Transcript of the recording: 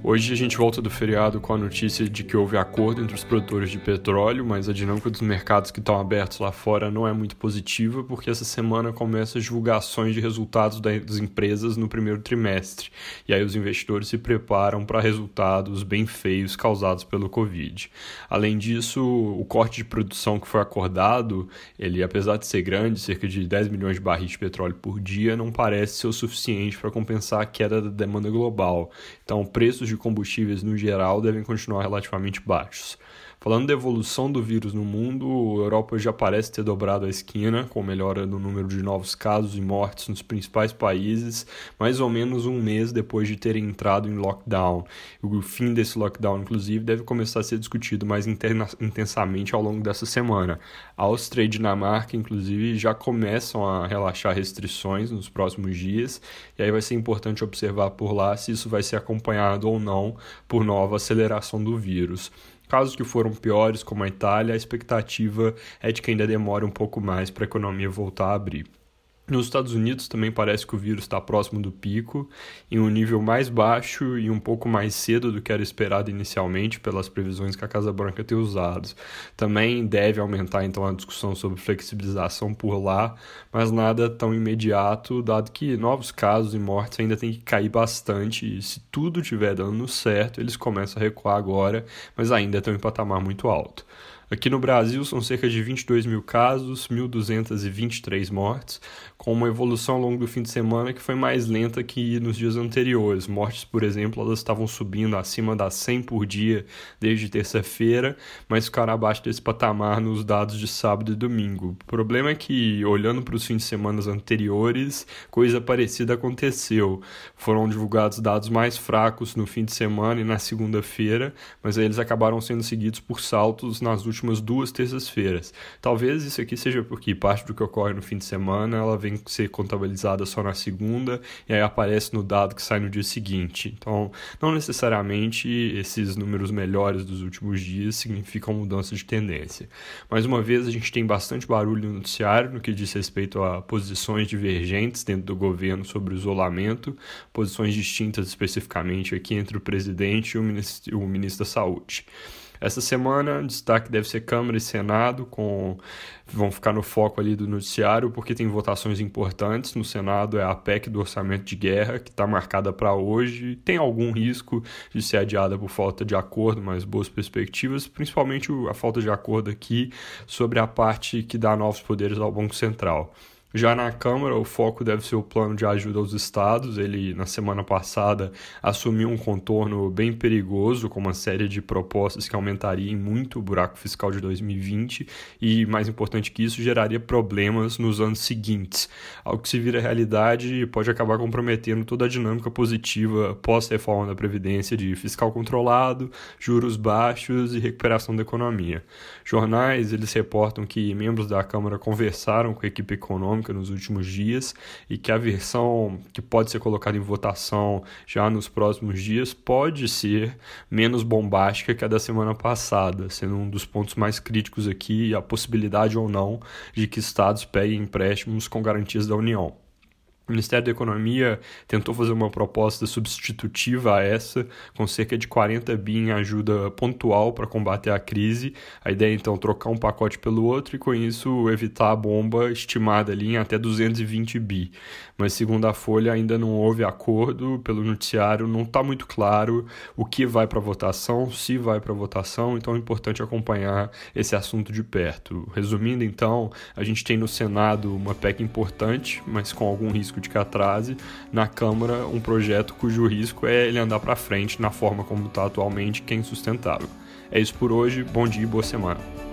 Hoje a gente volta do feriado com a notícia de que houve acordo entre os produtores de petróleo, mas a dinâmica dos mercados que estão abertos lá fora não é muito positiva, porque essa semana começa as divulgações de resultados das empresas no primeiro trimestre. E aí os investidores se preparam para resultados bem feios causados pelo Covid. Além disso, o corte de produção que foi acordado, ele apesar de ser grande, cerca de 10 milhões de barris de petróleo por dia, não parece ser o suficiente para compensar a queda da demanda global. Então, preços de combustíveis no geral devem continuar relativamente baixos. Falando da evolução do vírus no mundo, a Europa já parece ter dobrado a esquina, com melhora no número de novos casos e mortes nos principais países, mais ou menos um mês depois de terem entrado em lockdown. O fim desse lockdown, inclusive, deve começar a ser discutido mais intensamente ao longo dessa semana. Áustria e Dinamarca, inclusive, já começam a relaxar restrições nos próximos dias, e aí vai ser importante observar por lá se isso vai ser acompanhado ou não por nova aceleração do vírus. Casos que foram piores, como a Itália, a expectativa é de que ainda demore um pouco mais para a economia voltar a abrir. Nos Estados Unidos também parece que o vírus está próximo do pico, em um nível mais baixo e um pouco mais cedo do que era esperado inicialmente pelas previsões que a Casa Branca tem usado. Também deve aumentar então a discussão sobre flexibilização por lá, mas nada tão imediato, dado que novos casos e mortes ainda tem que cair bastante e se tudo estiver dando certo, eles começam a recuar agora, mas ainda estão em patamar muito alto. Aqui no Brasil são cerca de 22 mil casos, 1.223 mortes, com uma evolução ao longo do fim de semana que foi mais lenta que nos dias anteriores. Mortes, por exemplo, elas estavam subindo acima das 100 por dia desde terça-feira, mas ficaram abaixo desse patamar nos dados de sábado e domingo. O problema é que, olhando para os fins de semana anteriores, coisa parecida aconteceu. Foram divulgados dados mais fracos no fim de semana e na segunda-feira, mas eles acabaram sendo seguidos por saltos nas últimas últimas duas terças-feiras. Talvez isso aqui seja porque parte do que ocorre no fim de semana ela vem ser contabilizada só na segunda e aí aparece no dado que sai no dia seguinte. Então, não necessariamente esses números melhores dos últimos dias significam mudança de tendência. Mais uma vez, a gente tem bastante barulho no noticiário no que diz respeito a posições divergentes dentro do governo sobre o isolamento, posições distintas especificamente aqui entre o presidente e o ministro, o ministro da Saúde. Essa semana, destaque deve ser Câmara e Senado, com vão ficar no foco ali do noticiário, porque tem votações importantes. No Senado é a PEC do orçamento de guerra, que está marcada para hoje. Tem algum risco de ser adiada por falta de acordo, mas boas perspectivas, principalmente a falta de acordo aqui sobre a parte que dá novos poderes ao Banco Central. Já na Câmara, o foco deve ser o plano de ajuda aos estados. Ele, na semana passada, assumiu um contorno bem perigoso, com uma série de propostas que aumentariam muito o buraco fiscal de 2020 e, mais importante que isso, geraria problemas nos anos seguintes. Algo que se vira realidade pode acabar comprometendo toda a dinâmica positiva pós-reforma da Previdência de fiscal controlado, juros baixos e recuperação da economia. Jornais, eles reportam que membros da Câmara conversaram com a equipe econômica nos últimos dias e que a versão que pode ser colocada em votação já nos próximos dias pode ser menos bombástica que a da semana passada, sendo um dos pontos mais críticos aqui a possibilidade ou não de que estados peguem empréstimos com garantias da União. O Ministério da Economia tentou fazer uma proposta substitutiva a essa, com cerca de 40 bi em ajuda pontual para combater a crise. A ideia é então trocar um pacote pelo outro e com isso evitar a bomba estimada ali em até 220 bi. Mas segundo a Folha ainda não houve acordo, pelo noticiário não está muito claro o que vai para votação, se vai para votação, então é importante acompanhar esse assunto de perto. Resumindo então, a gente tem no Senado uma PEC importante, mas com algum risco risco de que atrase, na Câmara um projeto cujo risco é ele andar para frente na forma como está atualmente, que é insustentável. É isso por hoje, bom dia e boa semana.